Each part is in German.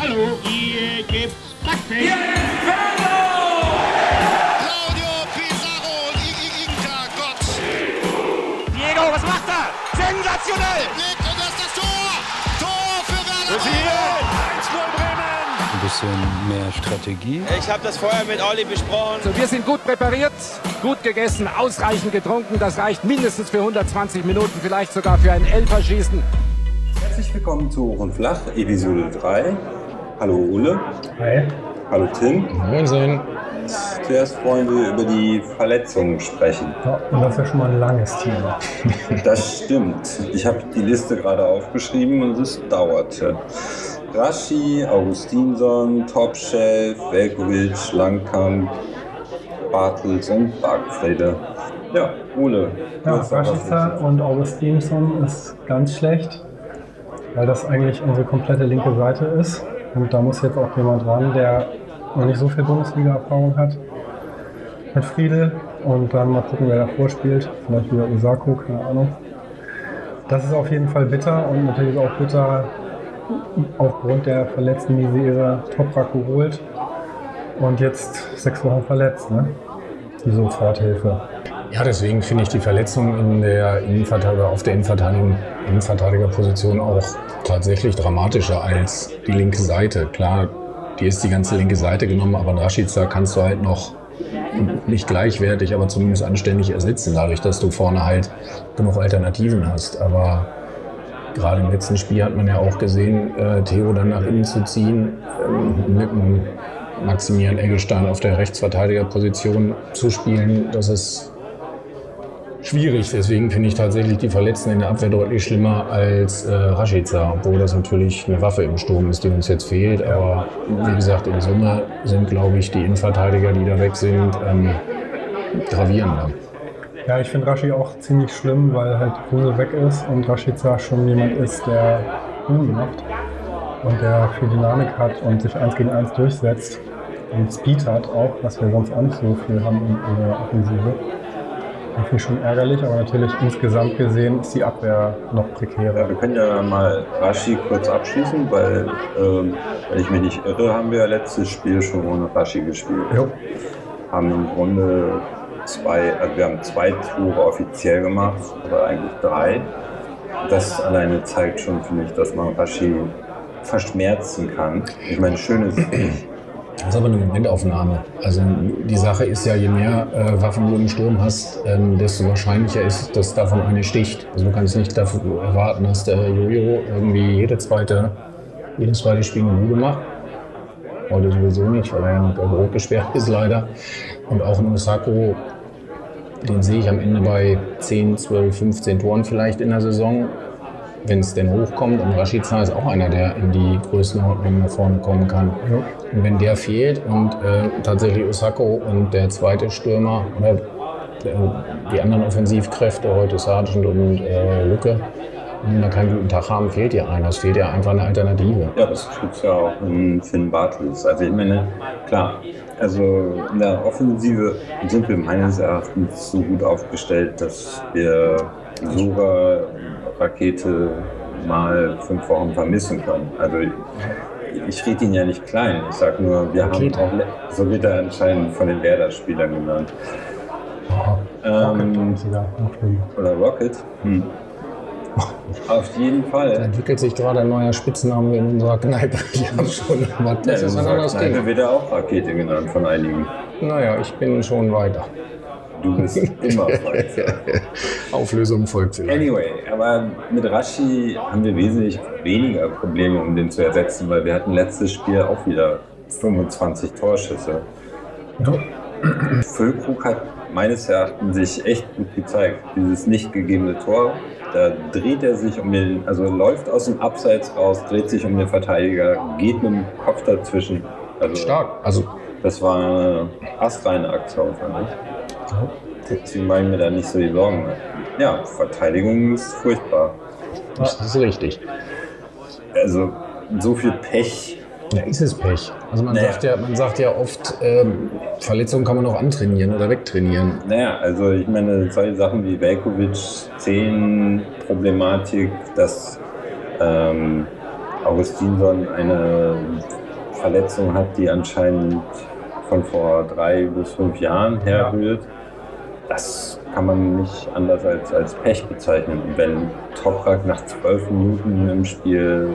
Hallo, hier gibt's Backfisch. Claudio Pizarro und Inka Gott. Diego, was macht er? Sensationell! Legt und das ist das Tor. Tor für Werder. ein bisschen mehr Strategie. Ich habe das vorher mit Olli besprochen. Wir sind gut präpariert, gut gegessen, ausreichend getrunken. Das reicht mindestens für 120 Minuten, vielleicht sogar für ein Elferschießen. Herzlich willkommen zu Hoch und Flach, Episode 3. Hallo Ole. Hi. Hallo Tim. Moin. Zuerst wollen wir über die Verletzungen sprechen. Ja, und das ist ja schon mal ein langes Thema. Das stimmt. Ich habe die Liste gerade aufgeschrieben und es dauerte. Raschi, Augustinsson, Topchef, Velkovic, Langkamp, Bartels und Bargfrede. Ja, Ole. Ja, Rashica und Augustinsson ist ganz schlecht, weil das eigentlich unsere komplette linke Seite ist. Und da muss jetzt auch jemand ran, der noch nicht so viel Bundesliga-Erfahrung hat. Mit Friedel. Und dann mal gucken, wer davor spielt. Vielleicht wieder Osako, keine Ahnung. Das ist auf jeden Fall bitter und natürlich auch bitter aufgrund der verletzten Misere Toprak geholt. Und jetzt sechs Wochen verletzt, ne? Die Soforthilfe. Ja, deswegen finde ich die Verletzung in der Innenverteidiger, auf der Innenverteidigung, Innenverteidigerposition auch tatsächlich dramatischer als die linke Seite. Klar, die ist die ganze linke Seite genommen, aber einen Rashica kannst du halt noch nicht gleichwertig, aber zumindest anständig ersetzen, dadurch, dass du vorne halt genug Alternativen hast. Aber gerade im letzten Spiel hat man ja auch gesehen, äh, Theo dann nach innen zu ziehen, ähm, mit einem Maximilian Eggestein auf der Rechtsverteidigerposition zu spielen, das ist schwierig. Deswegen finde ich tatsächlich die Verletzten in der Abwehr deutlich schlimmer als äh, Rashica, obwohl das natürlich eine Waffe im Sturm ist, die uns jetzt fehlt. Aber wie gesagt, in Summe sind, glaube ich, die Innenverteidiger, die da weg sind, ähm, gravierender. Ja, ich finde Rashi auch ziemlich schlimm, weil halt Kruse weg ist und Rashica schon jemand ist, der Ruhen macht und der viel Dynamik hat und sich eins gegen eins durchsetzt und Speed hat auch, was wir sonst auch nicht so viel haben in der Offensive. Das finde ich schon ärgerlich, aber natürlich insgesamt gesehen ist die Abwehr noch Ja, prekärer. wir können ja mal Rashi kurz abschließen, weil, ähm, wenn ich mich nicht irre, haben wir ja letztes Spiel schon ohne Rashi gespielt. Jo. Haben im Grunde zwei, also wir haben zwei Tore offiziell gemacht, oder eigentlich drei. Das alleine zeigt schon, finde ich, dass man Rashi verschmerzen kann. Ich meine, schön ist nicht. Das ist aber eine Momentaufnahme. Also die Sache ist ja, je mehr äh, Waffen du im Sturm hast, ähm, desto wahrscheinlicher ist, dass davon eine sticht. Also du kannst nicht dafür erwarten, dass der Jojo irgendwie jede zweite, jedes zweite Spiel eine Bude macht. Heute sowieso nicht, weil er ja gelb rot gesperrt ist leider. Und auch in Osako, den sehe ich am Ende bei 10, 12, 15 Toren vielleicht in der Saison wenn es denn hochkommt. Und Rashica ist auch einer, der in die Größenordnung nach vorne kommen kann. Und wenn der fehlt und äh, tatsächlich Osako und der zweite Stürmer oder äh, die anderen Offensivkräfte, heute Sargent und äh, Lücke, wenn wir keinen guten Tag haben, fehlt dir einer. Es fehlt ja einfach eine Alternative. Ja, das tut ja auch in Finn Bartels. Also ich meine, klar, also in der Offensive sind wir meines Erachtens so gut aufgestellt, dass wir sogar Rakete mal fünf Wochen vermissen können. Also ich, rede ihn ja nicht klein. Ich sage nur, wir Rakete. haben auch, so wird er anscheinend von den Werder-Spielern genannt. Ähm, noch schlimmer. oder Rocket. Hm. Auf jeden Da Fall. entwickelt sich gerade ein neuer Spitzname in unserer Kneipe. Ich habe schon, aber das Ja, ist in ein anderes Ding. wird er auch Rakete genannt von einigen. Naja, ich bin schon weiter. Du bist immer weiter. Auflösung folgt vielleicht. Anyway, aber mit Rashi haben wir wesentlich weniger Probleme, um den zu ersetzen, weil wir hatten letztes Spiel auch wieder 25 Torschüsse. Füllkrug hat meines Erachtens sich echt gut gezeigt. Dieses nicht gegebene Tor, da dreht er sich um den, also läuft aus dem Abseits raus, dreht sich um den Verteidiger, geht mit dem Kopf dazwischen. Also, Stark. Also Das war eine astreine Aktion, fand ich. Deswegen mache ich mir da nicht so die Sorgen. Ja, Verteidigung ist furchtbar. das ist richtig. Also so viel Pech. Ja, ist es Pech. Also man, Naja. sagt, ja, man sagt ja oft, ähm, Verletzungen kann man auch antrainieren oder wegtrainieren. Naja, also ich meine, solche Sachen wie Velkovic, 10 Problematik, dass ähm, Augustinson eine Verletzung hat, die anscheinend von vor drei bis fünf Jahren herrührt. Das kann man nicht anders als, als Pech bezeichnen. Wenn Toprak nach zwölf Minuten im Spiel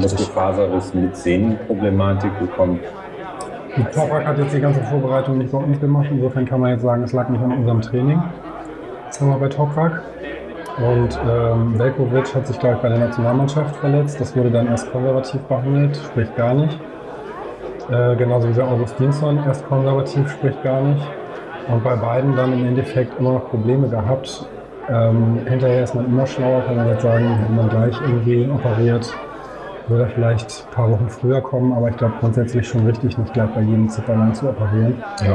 Muskelfaserriss mit Sehnenproblematik bekommt, Toprak hat jetzt die ganze Vorbereitung nicht bei uns gemacht. Insofern kann man jetzt sagen, es lag nicht an unserem Training. Das haben wir bei Toprak. Und ähm, Velkovic hat sich, glaube ich, bei der Nationalmannschaft verletzt. Das wurde dann erst konservativ behandelt, sprich gar nicht. Äh, genauso wie der Augustinsson erst konservativ, sprich gar nicht. Und bei beiden dann im Endeffekt immer noch Probleme gehabt. Ähm, hinterher ist man immer schlauer, kann man jetzt sagen, wenn man gleich irgendwie operiert, würde er vielleicht ein paar Wochen früher kommen, aber ich glaube grundsätzlich schon richtig, nicht gleich bei jedem Zipperlein zu operieren. Ja.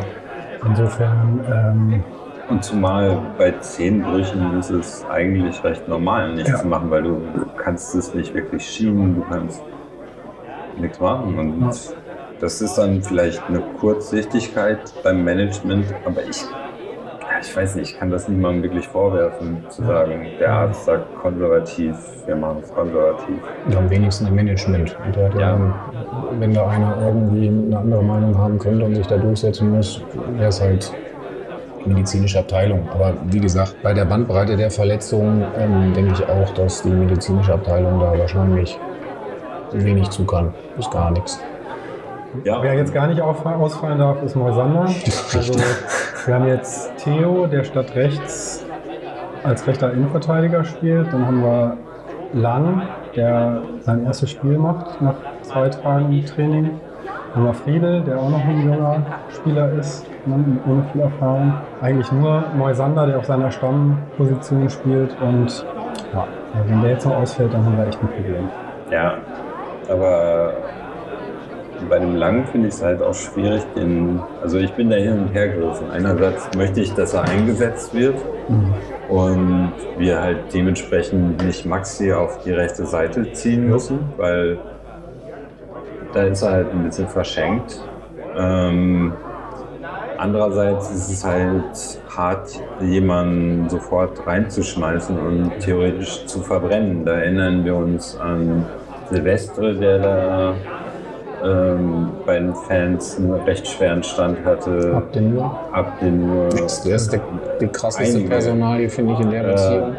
Insofern, ähm, Und zumal bei Zehenbrüchen ist es eigentlich recht normal, nichts Ja. zu machen, weil du kannst es nicht wirklich schieben, du kannst nichts machen. Und Ja. Das ist dann vielleicht eine Kurzsichtigkeit beim Management, aber ich, ja, ich weiß nicht, ich kann das niemandem wirklich vorwerfen, zu sagen, der Arzt sagt konservativ, wir machen es konservativ. Und am wenigsten im Management. Der Ja. ja. wenn da einer irgendwie eine andere Meinung haben könnte und sich da durchsetzen muss, wäre es halt die medizinische Abteilung. Aber wie gesagt, bei der Bandbreite der Verletzungen ähm, denke ich auch, dass die medizinische Abteilung da wahrscheinlich wenig zu kann. Bis gar nichts. Ja, wer jetzt gar nicht ausfallen darf, ist Neusander. Also, wir haben jetzt Theo, der statt rechts als rechter Innenverteidiger spielt. Dann haben wir Lang, der sein erstes Spiel macht nach zwei Tagen Training. Dann haben wir Friedel, der auch noch ein junger Spieler ist, ne, ohne viel Erfahrung. Eigentlich nur Neusander, der auf seiner Stammposition spielt. Und ja, wenn der jetzt noch ausfällt, dann haben wir echt ein Problem. Ja, aber bei dem Langen finde ich es halt auch schwierig, den, also ich bin da hin und her gerissen. Einerseits möchte ich, dass er eingesetzt wird und wir halt dementsprechend nicht Maxi auf die rechte Seite ziehen müssen, weil da ist er halt ein bisschen verschenkt. Ähm, andererseits ist es halt hart, jemanden sofort reinzuschmeißen und theoretisch zu verbrennen. Da erinnern wir uns an Silvestre, der da ähm, bei den Fans einen recht schweren Stand hatte. Ab den nur. Ab den nur. Das ist der, die krasseste Einige. Personalie, finde ich, in der Beziehung.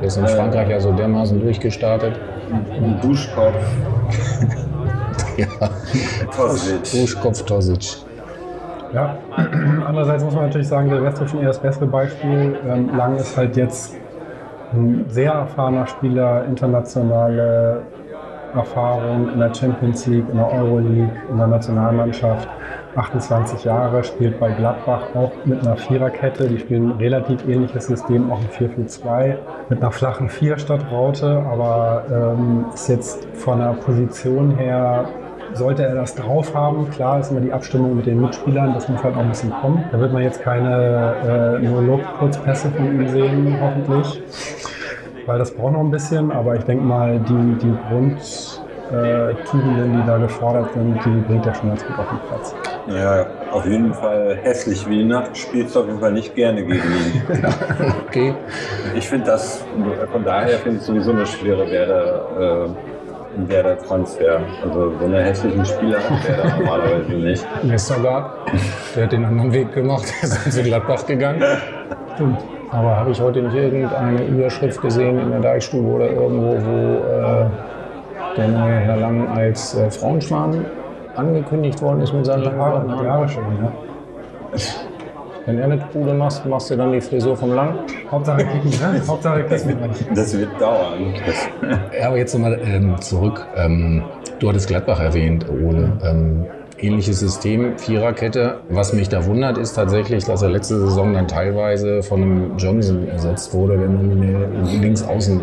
Der ist in Frankreich ja so dermaßen durchgestartet. Duschkopf. Ja. Kosic. Duschkopf Tosic. Ja, andererseits muss man natürlich sagen, der West ist schon eher das bessere Beispiel. Ähm, Lang ist halt jetzt ein sehr erfahrener Spieler, internationale Erfahrung in der Champions League, in der Euroleague, in der Nationalmannschaft. 28 Jahre, spielt bei Gladbach auch mit einer Viererkette. Die spielen ein relativ ähnliches System, auch ein 4-4-2 mit einer flachen Vier statt Raute, aber ähm, ist jetzt von der Position her sollte er das drauf haben, klar ist immer die Abstimmung mit den Mitspielern, das muss halt auch ein bisschen kommen. Da wird man jetzt keine äh, nur Lob-Kurzpässe von ihm sehen, hoffentlich, weil das braucht noch ein bisschen, aber ich denke mal, die, die Grundtugenden, die da gefordert sind, die bringt er schon ganz gut auf den Platz. Ja, auf jeden Fall hässlich wie die Nacht. Spielst du auf jeden Fall nicht gerne gegen ihn. Okay. Ich finde das, von daher finde ich sowieso eine schwere Werder, äh, ein Werder Transfer. Also so eine hässlichen Spieler hat Werder normalerweise nicht. Westergaard, der hat den anderen Weg gemacht, der ist zu Gladbach gegangen. Stimmt. Aber habe ich heute nicht irgendeine Überschrift gesehen in der Deichstube oder irgendwo, wo äh, der neue Herr Lang als äh, Frauenschwan angekündigt worden ist mit seinen langen Haare, blonden die Haaren? Haare schon, ja. Wenn er eine Bude machst, machst du dann die Frisur vom Lang? Hauptsache kicken, ne? Hauptsache kicken. Das wird dauern. Ja, aber jetzt nochmal ähm, zurück. Ähm, du hattest Gladbach erwähnt, Ole. Ähm, ähnliches System, Viererkette. Was mich da wundert, ist tatsächlich, dass er letzte Saison dann teilweise von einem Johnson ersetzt wurde, der nominell links außen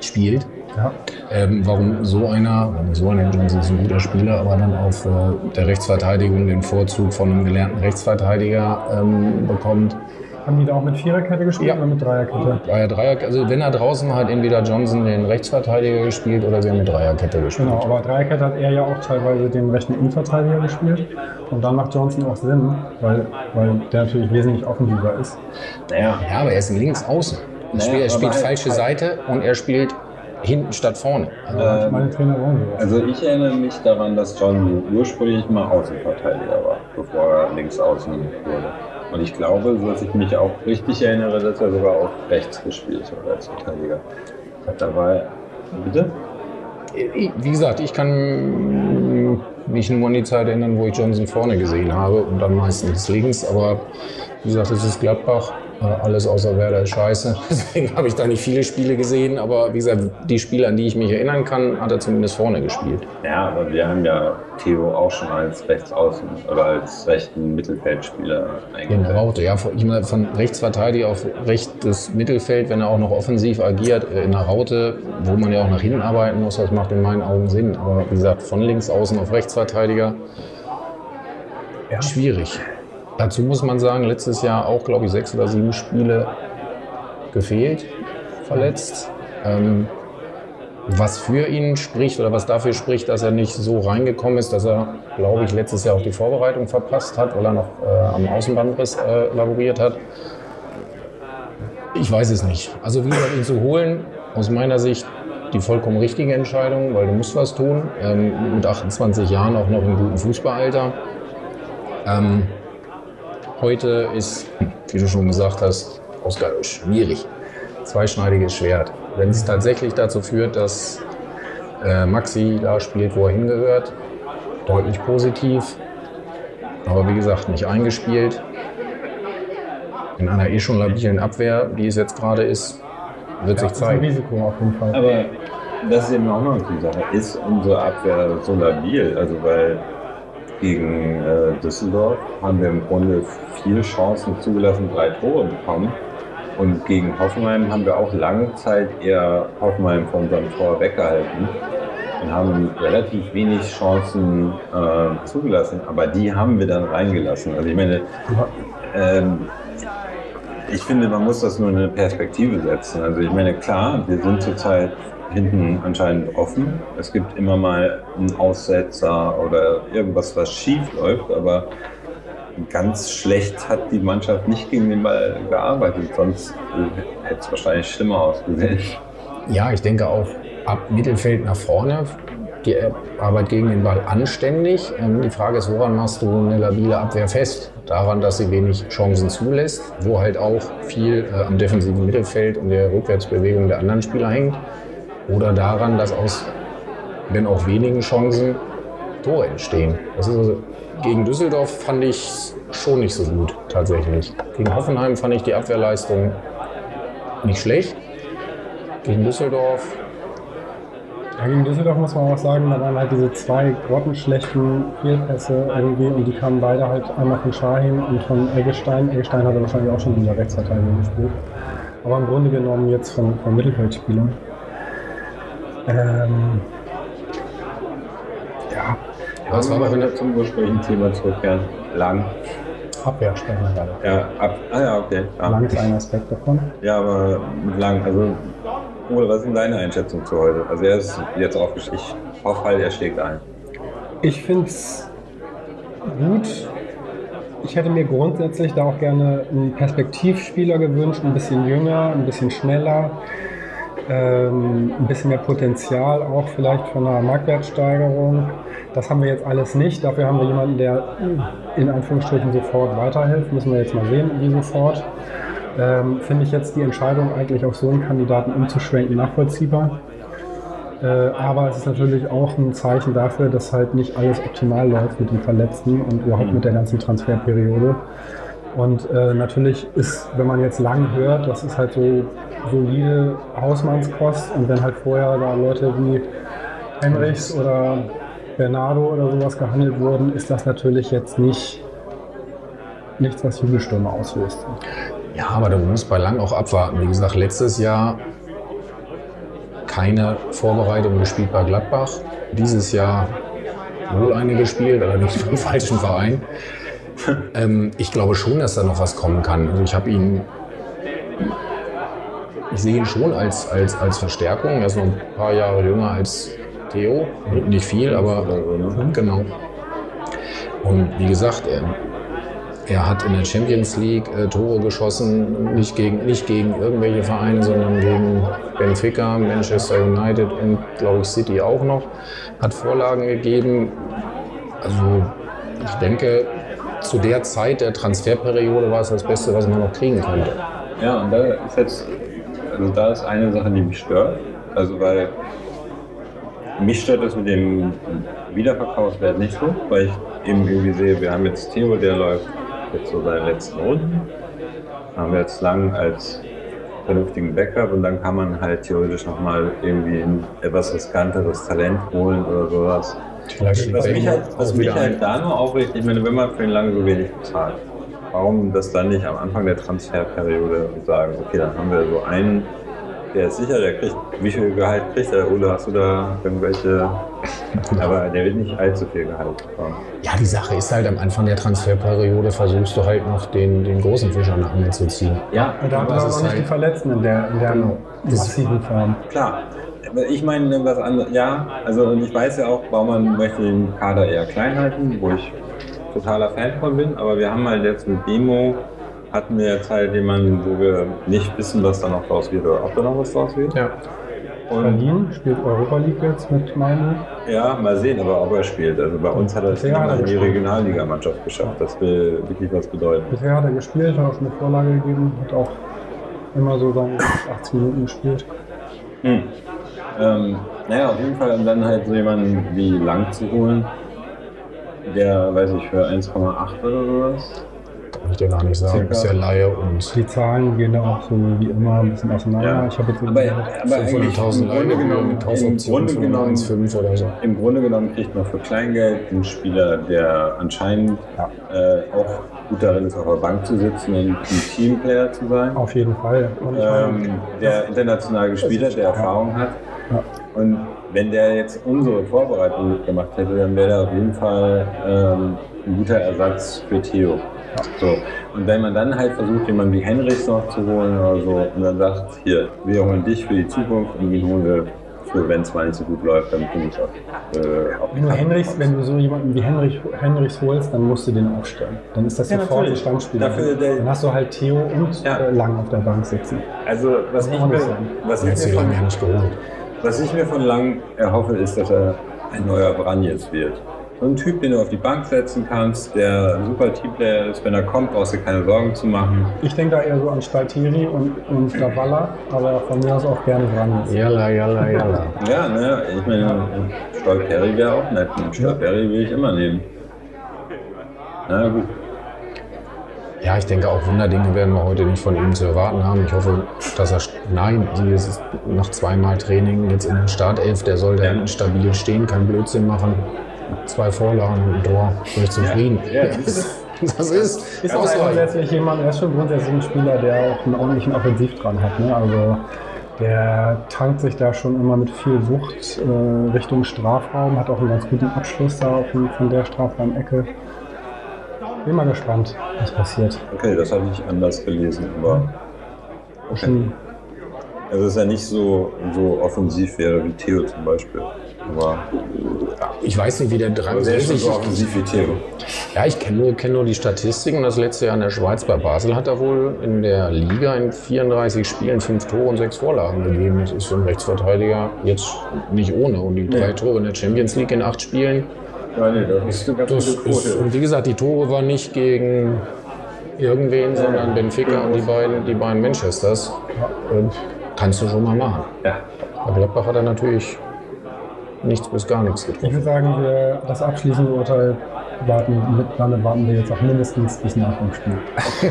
spielt. Ja. Ähm, warum so einer, so einer, Johnson ist ein guter Spieler, aber dann auf äh, der Rechtsverteidigung den Vorzug von einem gelernten Rechtsverteidiger ähm, bekommt. Haben die da auch mit Viererkette gespielt Ja. oder mit Dreierkette? Dreier, also wenn er draußen war, hat entweder Johnson den Rechtsverteidiger gespielt oder sie haben mit Dreierkette gespielt. Genau, aber Dreierkette hat er ja auch teilweise den rechten Innenverteidiger gespielt. Und dann macht Johnson auch Sinn, weil, weil der natürlich wesentlich offensiver ist. naja, Ja, aber er ist links außen. Er Naja, spielt, er spielt falsche halt- Seite und er spielt hinten statt vorne. Also meine Trainer wollen sowas. Also ich erinnere mich daran, dass John ursprünglich mal Außenverteidiger war, bevor er links außen wurde. Und ich glaube, dass ich mich auch richtig erinnere, dass er sogar auch rechts gespielt hat als Verteidiger. Da war bitte? Wie gesagt, ich kann mich nur an die Zeit erinnern, wo ich Johnson vorne gesehen habe und dann meistens links. Aber wie gesagt, es ist Gladbach. Alles außer Werder ist scheiße. Deswegen habe ich da nicht viele Spiele gesehen. Aber wie gesagt, die Spiele, an die ich mich erinnern kann, hat er zumindest vorne gespielt. Ja, aber wir haben ja Theo auch schon als Rechtsaußen oder als rechten Mittelfeldspieler eingesetzt. In Raute, ja. Ich meine, von Rechtsverteidiger auf rechtes Mittelfeld, wenn er auch noch offensiv agiert, äh, in der Raute, wo man ja auch nach hinten arbeiten muss, das macht in meinen Augen Sinn. Aber wie gesagt, von links außen auf Rechtsverteidiger, ja. schwierig. Dazu muss man sagen, letztes Jahr auch, glaube ich, sechs oder sieben Spiele gefehlt, verletzt. Ähm, was für ihn spricht oder was dafür spricht, dass er nicht so reingekommen ist, dass er, glaube ich, letztes Jahr auch die Vorbereitung verpasst hat, weil er noch äh, am Außenbandriss äh, laboriert hat. Ich weiß es nicht. Also wie gesagt, ihn zu holen, aus meiner Sicht die vollkommen richtige Entscheidung, weil du musst was tun. Ähm, mit 28 Jahren auch noch im guten Fußballalter. Ähm, Heute ist, wie du schon gesagt hast, Oscar schwierig. Zweischneidiges Schwert. Wenn es tatsächlich dazu führt, dass äh, Maxi da spielt, wo er hingehört, deutlich positiv. Aber wie gesagt, nicht eingespielt. In einer eh schon labilen Abwehr, wie es jetzt gerade ist, wird ja, sich zeigen. Das ist ein Risiko auf jeden Fall. Aber das ist eben auch noch die Sache. Ist unsere Abwehr so labil? Also, weil gegen äh, Düsseldorf haben wir im Grunde viele Chancen zugelassen, drei Tore bekommen. Und gegen Hoffenheim haben wir auch lange Zeit eher Hoffenheim von unserem Tor weggehalten und haben relativ wenig Chancen äh, zugelassen, aber die haben wir dann reingelassen. Also ich meine, ähm, ich finde, man muss das nur in eine Perspektive setzen. Also ich meine, klar, wir sind zurzeit hinten anscheinend offen. Es gibt immer mal einen Aussetzer oder irgendwas, was schief läuft, aber ganz schlecht hat die Mannschaft nicht gegen den Ball gearbeitet, sonst hätte es wahrscheinlich schlimmer ausgesehen. Ja, ich denke auch ab Mittelfeld nach vorne die Arbeit gegen den Ball anständig. Ähm, die Frage ist, woran machst du eine labile Abwehr fest? Daran, dass sie wenig Chancen zulässt, wo halt auch viel äh, am defensiven Mittelfeld und der Rückwärtsbewegung der anderen Spieler hängt oder daran, dass aus, wenn auch wenigen Chancen, Tore entstehen. Also, gegen Düsseldorf fand ich schon nicht so gut, tatsächlich. Gegen Hoffenheim fand ich die Abwehrleistung nicht schlecht. Gegen Düsseldorf. Ja, gegen Düsseldorf muss man auch sagen, da waren halt diese zwei grottenschlechten Fehlpässe irgendwie und die kamen beide halt einmal von Schahin und von Eggestein. Eggestein hat er wahrscheinlich auch schon in der Rechtsverteidigung gespielt. Aber im Grunde genommen jetzt von, von Mittelfeldspielern. Ähm, ja. Was war mal wieder zum ursprünglichen Thema zurückkehren? Lang. Abwehr sprechen wir gerade. Ja, ab, ah ja, okay. Ja. Lang ist ein Aspekt davon. Ja, aber mit lang, also Ole, was ist denn deine Einschätzung zu heute? Also er ist jetzt aufgestiegen. Ich hoffe halt, er schlägt ein. Ich finde es gut. Ich hätte mir grundsätzlich da auch gerne einen Perspektivspieler gewünscht, ein bisschen jünger, ein bisschen schneller ähm, ein bisschen mehr Potenzial auch vielleicht von einer Marktwertsteigerung. Das haben wir jetzt alles nicht. Dafür haben wir jemanden, der in Anführungsstrichen sofort weiterhilft. Müssen wir jetzt mal sehen, wie sofort. Ähm, Finde ich jetzt die Entscheidung eigentlich auf so einen Kandidaten umzuschwenken nachvollziehbar. Äh, aber es ist natürlich auch ein Zeichen dafür, dass halt nicht alles optimal läuft mit den Verletzten und überhaupt mit der ganzen Transferperiode. Und äh, natürlich ist, wenn man jetzt lang hört, das ist halt so solide Hausmannskost. Und wenn halt vorher da Leute wie Henrichs oder Bernardo oder sowas gehandelt wurden, ist das natürlich jetzt nicht nichts, was Jubelstürme auslöst. Ja, aber du musst bei Lang auch abwarten. Wie gesagt, letztes Jahr keine Vorbereitung gespielt bei Gladbach. Dieses Jahr wohl eine gespielt, allerdings beim falschen Verein. ähm, ich glaube schon, dass da noch was kommen kann. Also ich habe ihn ich sehe ihn schon als, als, als Verstärkung. Er ist noch ein paar Jahre jünger als Theo. Nicht viel, aber genau. Und wie gesagt, er, er hat in der Champions League äh, Tore geschossen, nicht gegen, nicht gegen irgendwelche Vereine, sondern gegen Benfica, Manchester United und, glaube ich, City auch noch. Hat Vorlagen gegeben. Also ich denke, zu der Zeit der Transferperiode war es das Beste, was man noch kriegen konnte. Ja, und da ist jetzt, also da ist eine Sache, die mich stört. Also weil mich stört das mit dem Wiederverkaufswert nicht so, weil ich eben irgendwie sehe, wir haben jetzt Theo, der läuft jetzt so seine letzten Runden. Haben wir jetzt lang als vernünftigen Backup und dann kann man halt theoretisch nochmal irgendwie ein etwas riskanteres Talent holen oder sowas. Was mich halt, was mich halt da nur aufregt, ich meine, wenn man für ihn lange so wenig bezahlt, warum das dann nicht am Anfang der Transferperiode sagen, okay, dann haben wir so einen, der ist sicher, der kriegt, wie viel Gehalt kriegt er? Ole, hast du da irgendwelche, aber der wird nicht allzu viel Gehalt bekommen. Ja, die Sache ist halt, am Anfang der Transferperiode versuchst du halt noch den, den großen Fischer nach mir zu ziehen. Ja, Und da haben wir auch nicht halt- die Verletzten in der, in der massiven Form. Klar. Ich meine, was anderes, ja, also und ich weiß ja auch, Baumann möchte den Kader eher klein halten, wo ich totaler Fan von bin, aber wir haben halt jetzt mit Demo, hatten wir jetzt halt jemanden, wo wir nicht wissen, was da noch draus wird oder ob da noch was draus wird. Ja. Und Berlin spielt Europa League jetzt mit Mainz. ja, mal sehen, aber ob er spielt. Also bei uns hat er es Ja, nicht mal hat er in die. Regionalligamannschaft geschafft. Das will wirklich was bedeuten. Bisher hat er gespielt, hat auch schon eine Vorlage gegeben, hat auch immer so seine 80 Minuten gespielt. Hm. Ähm, naja, auf jeden Fall dann halt so jemanden wie Lang zu holen, der, weiß ich, für 1,8 oder sowas. Kann ich dir gar nicht sagen. Circa. Ist ja Laie und Die Zahlen gehen da auch so wie immer ein bisschen auseinander. Ja. Ich habe jetzt Aber, aber eigentlich 500.000 im Grunde genommen, mit im Grunde genommen 1,5 oder so. Im Grunde genommen kriegt man für Kleingeld einen Spieler, der anscheinend äh, auch gut darin ist, auf der Bank zu sitzen und ein Teamplayer zu sein. auf jeden Fall. Ähm, der international gespielt hat, der Erfahrung hat. Ja. Und wenn der jetzt unsere Vorbereitung mitgemacht hätte, dann wäre er auf jeden Fall ähm, ein guter Ersatz für Theo. So. Und wenn man dann halt versucht, jemanden wie Henrichs noch zu holen oder so, und dann sagt, hier, wir holen dich für die Zukunft und den holen wir für, wenn es mal nicht so gut läuft, dann bin ich auch. Äh, auf wenn du, Henrichs, wenn du so jemanden wie Henrich, Henrichs holst, dann musst du den aufstellen. Dann ist das Ja, sofort ein. Stammspieler. Dafür der- dann hast du halt Theo und Ja. äh, Lang auf der Bank sitzen. Also, was ich, mir, was, ich die mir lange von, nicht geholt. Was ich mir von Lang erhoffe, ist, dass er ein neuer Branjes wird. So ein Typ, den du auf die Bank setzen kannst, der ein super Teamplayer ist. Wenn er kommt, brauchst du keine Sorgen zu machen. Ich denke da eher so an Staltiri und, und Davala, aber von mir aus auch gerne dran. Jalla, jalla, jalla. Ja, ne, ich meine, Stolperry wäre auch nett. Und Stolperry will ich immer nehmen. Na gut. Ja, ich denke auch Wunderdinge werden wir heute nicht von ihm zu erwarten haben. Ich hoffe, dass er, nein, es ist nach zweimal Training jetzt in der Startelf, der soll da hinten stabil stehen, kein Blödsinn machen. Zwei Vorlagen und ein Tor, bin ich zufrieden. Ja, Das ist, Ist auch grundsätzlich jemand, er ist schon grundsätzlich ein Spieler, der auch einen ordentlichen Offensiv dran hat. Ne? Also der tankt sich da schon immer mit viel Wucht äh, Richtung Strafraum, hat auch einen ganz guten Abschluss da auf von der Strafraum-Ecke. Bin mal gespannt, was passiert. Okay, das habe ich anders gelesen, aber Schon, also es ist ja nicht so, so offensiv wäre wie Theo zum Beispiel. Aber Ich weiß nicht, wie der aber der ist schon 63 so offensiv wie Theo. Ja, ich kenne nur, kenn nur die Statistiken. Das letzte Jahr in der Schweiz bei Basel hat er wohl in der Liga in 34 Spielen fünf Tore und sechs Vorlagen gegeben. Das ist für einen Rechtsverteidiger jetzt nicht ohne. Und die drei Tore in der Champions League in acht Spielen. Ja, nee, das ist eine ganz Das gute ist, und wie gesagt, die Tore waren nicht gegen irgendwen, sondern Benfica und die beiden, die beiden Manchesters. Äh, Kannst du schon mal machen. Ja. Bei Gladbach hat er natürlich nichts bis gar nichts getroffen. ich würde sagen, wir, das abschließende Urteil warten, mit, damit warten wir jetzt auch mindestens bis nach dem Spiel.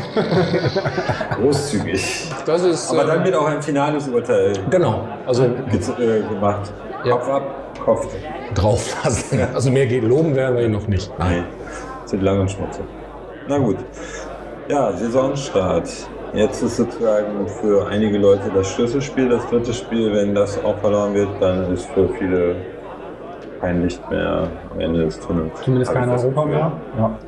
Großzügig. Das ist. Aber dann äh, wird auch ein finales Urteil genau. Also äh, gemacht. Ja. Kopf ab, Kopf. drauf lassen. Also mehr geht loben werden wir ihn noch nicht. Nein, sind lang und schmutzig. Na gut. Ja, Saisonstart. Jetzt ist sozusagen für einige Leute das Schlüsselspiel, das dritte Spiel. Wenn das auch verloren wird, dann ist für viele kein Licht mehr am Ende des Tunnels. Zumindest kein Europa mehr. Ja.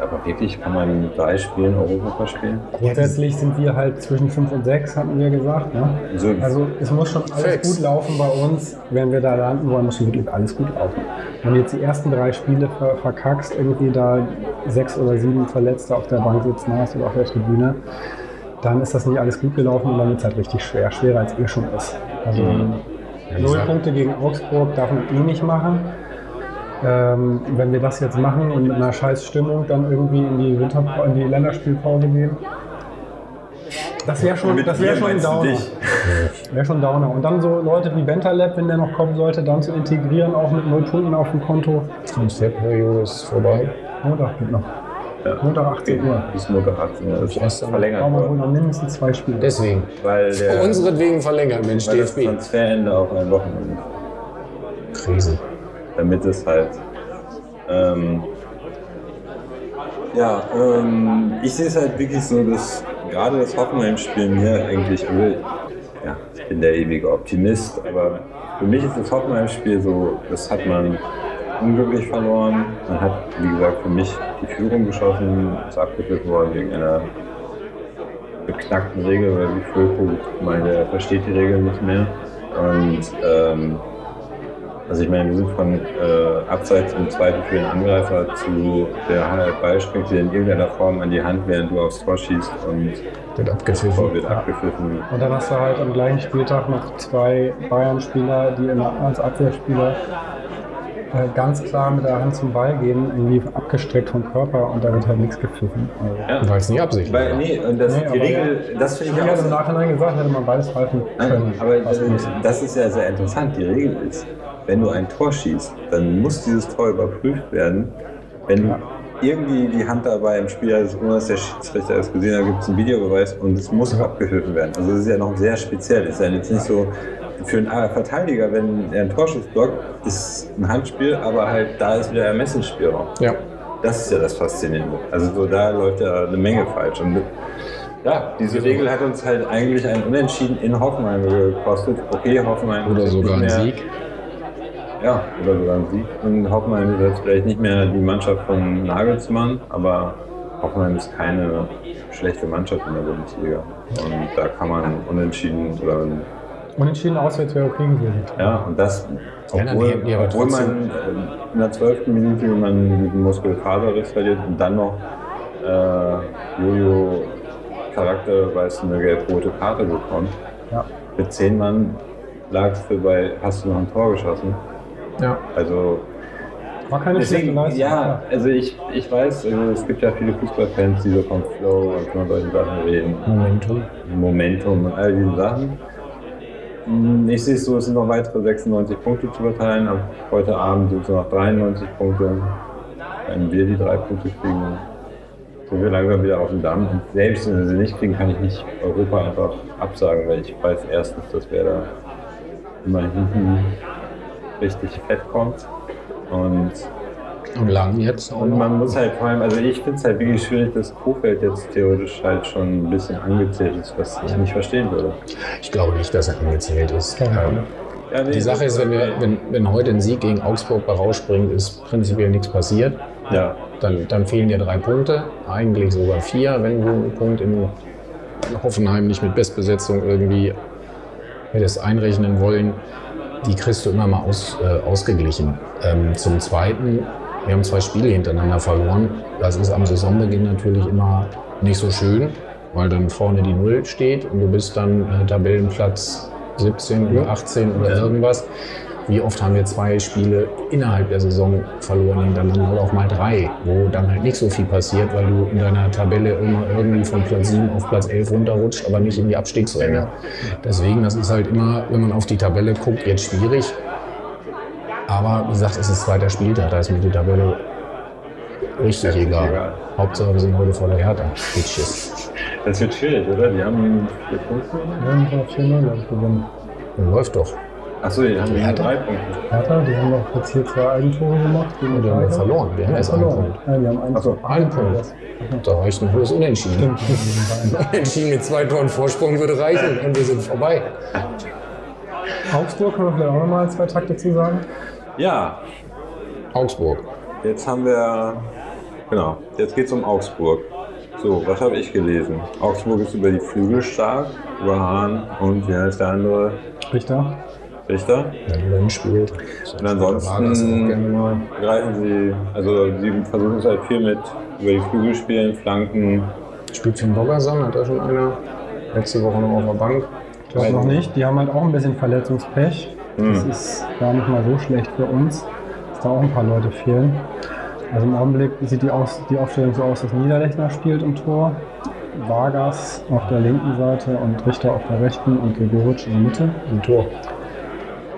Aber wirklich, kann man drei Spielen Europa spielen? Grundsätzlich sind wir halt zwischen 5 und 6, hatten wir gesagt. Ne? So, Also es muss schon alles Fix. gut laufen bei uns. Wenn wir da landen wollen, muss schon wirklich alles gut laufen. Wenn du jetzt die ersten drei Spiele ver verkackst, irgendwie da sechs oder sieben Verletzte auf der Bank sitzen hast oder auf der Tribüne, dann ist das nicht alles gut gelaufen und dann wird es halt richtig schwer. Schwerer als eh schon ist. Also null Punkte gegen Augsburg darf man eh nicht machen. Ähm, wenn wir das jetzt machen und mit einer scheiß Stimmung dann irgendwie in die, Winter in die Länderspielpause gehen, das wäre schon, das wär schon ein Downer. Wäre schon ein Downer. Und dann so Leute wie Bentaleb, wenn der noch kommen sollte, dann zu integrieren, auch mit null Punkten auf dem Konto. Transferperiode ist vorbei. Montag geht noch. Montag 18 Uhr. Bis Montag 18 Uhr. Das ist Erst verlängert Brauchen wir wohl noch mindestens zwei Spiele. Deswegen. Weil der, Unseretwegen verlängert, Mensch, weil das DFB. Transferende auf ein Wochenende Krise. Damit es halt. Ähm, ja, ähm, ich sehe es halt wirklich so, dass gerade das Hoffenheim-Spiel mir eigentlich, ja, ich bin der ewige Optimist, aber für mich ist das Hoffenheim-Spiel so, das hat man unglücklich verloren. Man hat, wie gesagt, für mich die Führung geschossen, ist abgepfiffen worden wegen einer beknackten Regel, weil wie meinte, er versteht die Regel nicht mehr. Und ähm, also ich meine, wir sind von äh, Abseits im Zweifel für den Angreifer zu der halt Ball springt dir in irgendeiner Form an die Hand, während du aufs Tor schießt und Wird abgepfiffen. Wird abgepfiffen. Und dann hast du halt am gleichen Spieltag noch zwei Bayern-Spieler, die in, als Abwehrspieler äh, ganz klar mit der Hand zum Ball gehen, irgendwie abgestreckt vom Körper und da wird halt nichts gepfiffen. Also, Weil es nicht absichtlich war. nee, und das, Nee, die Regel, das finde ich ich habe auch im Nachhinein gesagt, hätte man beides pfeifen Nein, können. aber das, das ist ja sehr interessant. Die Regel ist, wenn du ein Tor schießt, dann muss dieses Tor überprüft werden. Wenn Ja. irgendwie die Hand dabei im Spiel ist, ohne dass der Schiedsrichter es gesehen hat, gibt es einen Videobeweis und es muss abgepfiffen werden. Also das ist ja noch sehr speziell. Das ist ja jetzt nicht so für einen Verteidiger, wenn er einen Torschuss blockt, ist ein Handspiel, aber halt da ist wieder Ermessensspielraum. Ja. Das ist ja das Faszinierende. Also so da läuft ja eine Menge falsch. Und ja, diese Regel hat uns halt eigentlich ein Unentschieden in Hoffenheim gekostet. Okay, Hoffenheim Oder sogar ein nicht mehr, Sieg. Ja, oder sogar ein Sieg. Und Hoffenheim ist jetzt vielleicht nicht mehr die Mannschaft von Nagelsmann, aber Hoffenheim ist keine schlechte Mannschaft in der Bundesliga. Und da kann man unentschieden oder Unentschieden auswärts wäre okay gewesen. ja, und das, Ja, obwohl, hätten die aber obwohl man äh, in der zwölften Minute man diesen Muskelfaserriss verliert und dann noch äh, Jojo charakterweise eine gelb-rote Karte bekommt. Ja. Mit zehn Mann lagst du bei, hast du noch ein Tor geschossen. Ja. Also War keine deswegen, Leistung. ja, also ich, ich weiß, also es gibt ja viele Fußballfans, die so vom Flow und von solchen Sachen reden. Momentum. Momentum und all diese Sachen. Mm, Ich sehe es so, es sind noch weitere 96 Punkte zu verteilen. Ab heute Abend sind es noch 93 Punkte. Wenn wir die drei Punkte kriegen, sind wir langsam wieder auf dem Damm. Und selbst wenn wir sie nicht kriegen, kann ich nicht Europa einfach absagen, weil ich weiß erstens, dass wer da immer hinten richtig fett kommt. Und Und lang jetzt auch und man muss halt vor allem, also ich finde es halt wirklich schwierig, dass Kofeld jetzt theoretisch halt schon ein bisschen angezählt ist, was ich nicht verstehen würde. Ich glaube nicht, dass er angezählt ist. Ahnung. Ja, nee, Die Sache ist, wenn, wir, wenn, wenn heute ein Sieg gegen Augsburg bei rausspringt, ist prinzipiell nichts passiert. Ja, Dann, dann fehlen dir drei Punkte, eigentlich sogar vier, wenn du einen Punkt in Hoffenheim nicht mit Bestbesetzung irgendwie hättest einrechnen wollen. Die kriegst du immer mal aus, äh, ausgeglichen. Ähm, zum Zweiten, wir haben zwei Spiele hintereinander verloren. Das ist am Saisonbeginn natürlich immer nicht so schön, weil dann vorne die Null steht und du bist dann äh, Tabellenplatz 17 oder 18 oder irgendwas. Wie oft haben wir zwei Spiele innerhalb der Saison verloren hintereinander oder auch mal drei, wo dann halt nicht so viel passiert, weil du in deiner Tabelle immer irgendwie von Platz 7 auf Platz 11 runterrutscht, aber nicht in die Abstiegsränge. Deswegen, das ist halt immer, wenn man auf die Tabelle guckt, jetzt schwierig. Aber wie gesagt, es ist zweiter Spieltag, da ist mir die Tabelle richtig egal. egal. Hauptsache, wir sind heute vor der Hertha. Bitches. das wird schwierig, oder? Die haben vier Punkte. Wir haben noch 4 glaube ich, gewonnen. Läuft doch. Achso, die haben Hertha? drei Punkte. Hertha, die haben doch jetzt hier zwei Eigentore gemacht. die haben wir Schalke. verloren. Wir haben erst einen verloren. Punkt. Nein, die haben einen Ach so, Einen Punkt. Da reicht ein hohes Unentschieden. Unentschieden mit zwei Toren Vorsprung würde reichen und wir sind vorbei. Augsburg können wir vielleicht auch nochmal zwei Takte zu sagen. Ja, Augsburg. jetzt haben wir. Genau, jetzt geht es um Augsburg. So, was habe ich gelesen? Augsburg ist über die Flügel stark, über Hahn und wie heißt der andere? Richter. Richter. Wenn spielt. Und ansonsten greifen sie, also sie versuchen es halt viel mit über die Flügel spielen, Flanken. Spielt Finn Boggerson, hat da schon einer letzte Woche noch auf der Bank. Ich glaube noch nicht. Die haben halt auch ein bisschen Verletzungspech. Das Hm. ist gar nicht mal so schlecht für uns, dass da auch ein paar Leute fehlen. Also im Augenblick sieht die, Aus die Aufstellung so aus, dass Niederlechner spielt im Tor, Vargas auf der linken Seite und Richter auf der rechten und Gregoritsch in der Mitte. Im Tor.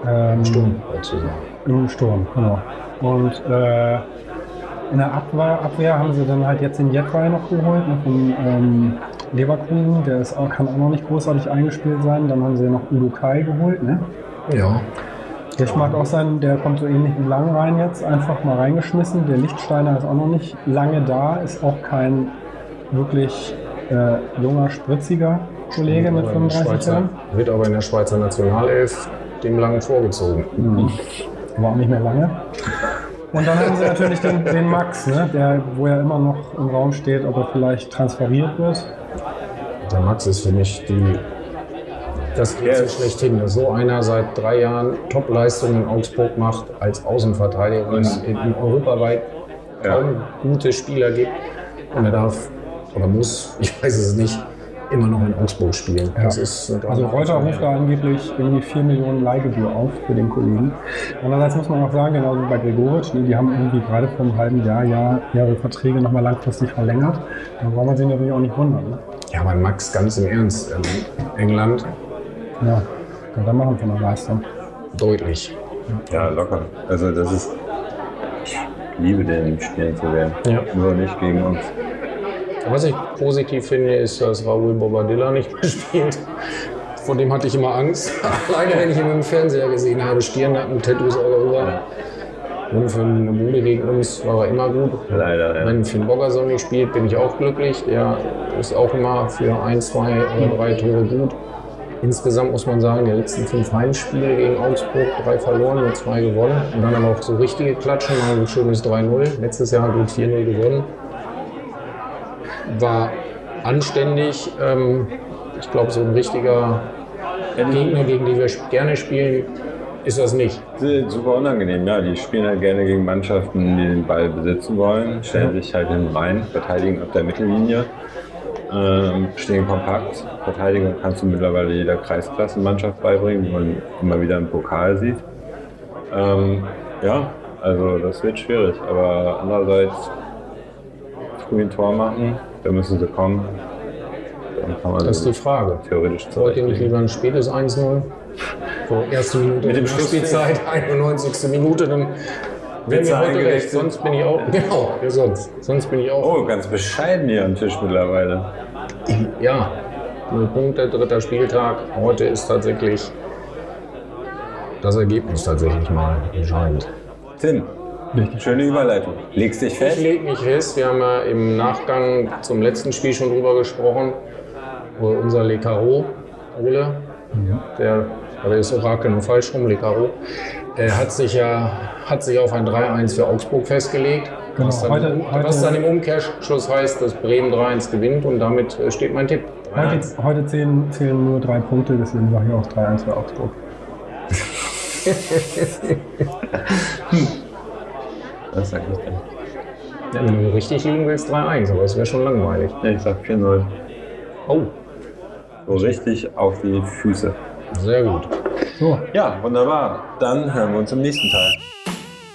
Ähm, Sturm, sozusagen. Im Sturm, genau. Und äh, in der Abwehr, Abwehr haben sie dann halt jetzt den Jetray noch geholt, ne, von ähm, Leverkusen. Der ist auch, kann auch noch nicht großartig eingespielt sein. Dann haben sie noch Udo Kai geholt. Ne? Ja. Der mag auch sein, der kommt so ähnlich wie Lang rein jetzt, einfach mal reingeschmissen. Der Lichtsteiner ist auch noch nicht lange da, ist auch kein wirklich äh, junger, spritziger Kollege mit Aber in der 35 Schweizer, Jahren. wird aber in der Schweizer Nationalelf dem Langen vorgezogen. aber auch nicht mehr lange. Und dann haben sie natürlich den, den Max, ne, der, wo ja immer noch im Raum steht, ob er vielleicht transferiert wird. Der Max ist für mich die, das geht so schlechthin, dass so einer seit drei Jahren Top-Leistungen in Augsburg macht als Außenverteidiger und es in, in europaweit kaum gute Spieler gibt. Und er darf oder muss, ich weiß es nicht, immer noch in Augsburg spielen. Das ist eine Also Reuter ruft da angeblich irgendwie 4 Millionen Leihgebühr auf für den Kollegen. Andererseits muss man auch sagen, genauso wie bei Gregoritsch, ne, die haben irgendwie gerade vor einem halben Jahr, Jahr ihre Verträge nochmal langfristig verlängert. Da braucht man sich natürlich auch nicht wundern. Ne? Ja, aber Max, ganz im Ernst, ähm, England Ja, kann er machen von der Leistung. deutlich. Ja, locker. Also das ist. Ich liebe den Spielen zu sehen. Ja. Nur nicht gegen uns. Was ich positiv finde, ist, dass Raúl Bobadilla nicht mehr spielt. Vor dem hatte ich immer Angst. Alleine, wenn ich ihn im Fernseher gesehen habe, Stirnnacken, Tattoos all over. Und für eine Bude gegen uns war er immer gut. Leider, ja. Wenn Finn Boggerson nicht spielt, bin ich auch glücklich. Der ist auch immer für ein, zwei oder drei Tore gut. Insgesamt muss man sagen, die letzten fünf Heimspiele gegen Augsburg, drei verloren, nur zwei gewonnen. Und dann aber auch so richtige Klatschen, mal ein schönes 3-0. Letztes Jahr gut 4-0 gewonnen. War anständig. Ähm, ich glaube, so ein richtiger Gegner, gegen den wir gerne spielen, ist das nicht. Sie sind super unangenehm, ja. Die spielen halt gerne gegen Mannschaften, die den Ball besitzen wollen, stellen sich halt hinten rein, verteidigen auf der Mittellinie, ähm, stehen kompakt. Verteidigung kannst du mittlerweile jeder Kreisklassenmannschaft beibringen, wie man immer wieder im Pokal sieht. Ähm, ja, also das wird schwierig, aber andererseits früh ein Tor machen, da müssen sie kommen. Dann kann man Das ist die Frage. theoretisch Wollt ihr nicht lieber ein spätes 1-0? So, erste Minute Mit dem Spielzeit, 91. Minute, dann wären Witze wir heute eingerechnet. recht. Sonst bin ich auch, genau, ja sonst. Sonst bin ich auch, Oh, ganz bescheiden hier am Tisch mittlerweile. ja, null Punkte, dritter Spieltag. Heute ist tatsächlich das Ergebnis tatsächlich mal entscheidend. Tim, schöne Überleitung. Legst dich Ich fest? lege mich fest, wir haben ja im Nachgang zum letzten Spiel schon drüber gesprochen, wo unser Le Caro, Ole, der, aber ist Orakel nur falsch rum, Le Caro, äh, hat sich ja hat sich auf ein 3-1 für Augsburg festgelegt. Genau, was, dann, heute- im- heute- was dann im Umkehrschluss heißt, dass Bremen 3-1 gewinnt und damit äh, steht mein Tipp. Heute, heute zählen, zählen nur drei Punkte, deswegen sage ich auch 3-1 für Augsburg. Was sag ich denn? Ja, wenn du richtig liegen willst, 3-1, aber es wäre schon langweilig. Nee, ich sag 4-0. Oh, So richtig auf die Füße. sehr gut. So, Ja, wunderbar. Dann hören wir uns im nächsten Teil.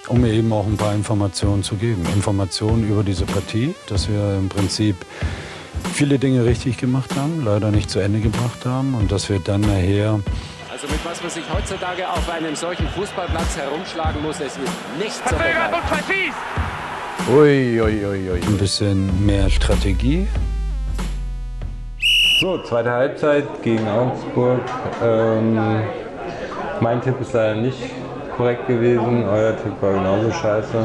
Um mir eben auch ein paar Informationen zu geben. Informationen über diese Partie, dass wir im Prinzip viele Dinge richtig gemacht haben, leider nicht zu Ende gebracht haben und dass wir dann nachher Also mit was man sich heutzutage auf einem solchen Fußballplatz herumschlagen muss, es ist nichts zu vergleichen. Ui, ui, ui, ui. ein bisschen mehr Strategie So, zweite Halbzeit gegen Augsburg. Ähm, mein Tipp ist leider nicht korrekt gewesen. Euer Tipp war genauso scheiße.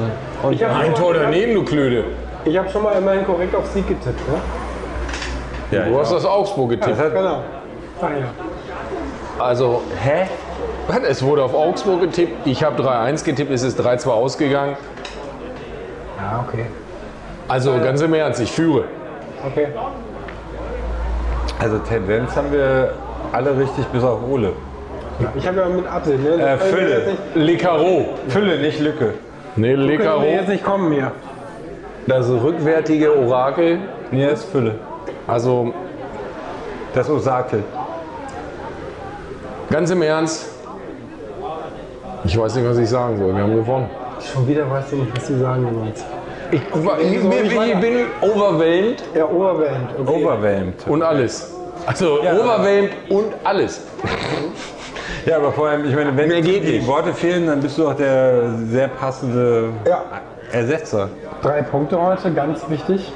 Und Ein Tor daneben, du Klöde. ich habe schon mal immerhin korrekt auf Sieg getippt, ne? ja, Du hast das Augsburg getippt. das hat, Genau. Ah ja. Also, hä? Es wurde auf Augsburg getippt. Ich habe 3-1 getippt. Es ist 3-2 ausgegangen. Ja, okay. Also, ganz im Ernst, ich führe. Okay. also Tendenz haben wir alle richtig bis auf Ole. Ich habe ja mit Atze, ne? Äh, wir Fülle. Le Caro. Fülle, nicht Lücke. Nee, Le Caro. jetzt nicht kommen hier. Das rückwärtige Orakel. Nee, das ist Fülle. Also Das Osakel. Ganz im Ernst. Ich weiß nicht, was ich sagen soll. Wir haben gewonnen. Schon wieder weißt du nicht, was du sagen willst. Ich, ich, ich, ich bin overwhelmed Ja, Oberwelt. Okay. Overwhelmed. und alles. Also overwhelmed und alles. Ja, aber vor allem, ich meine, wenn Mehr geht die nicht. Worte fehlen, dann bist du auch der sehr passende Ja. Ersetzer. Drei Punkte heute, ganz wichtig.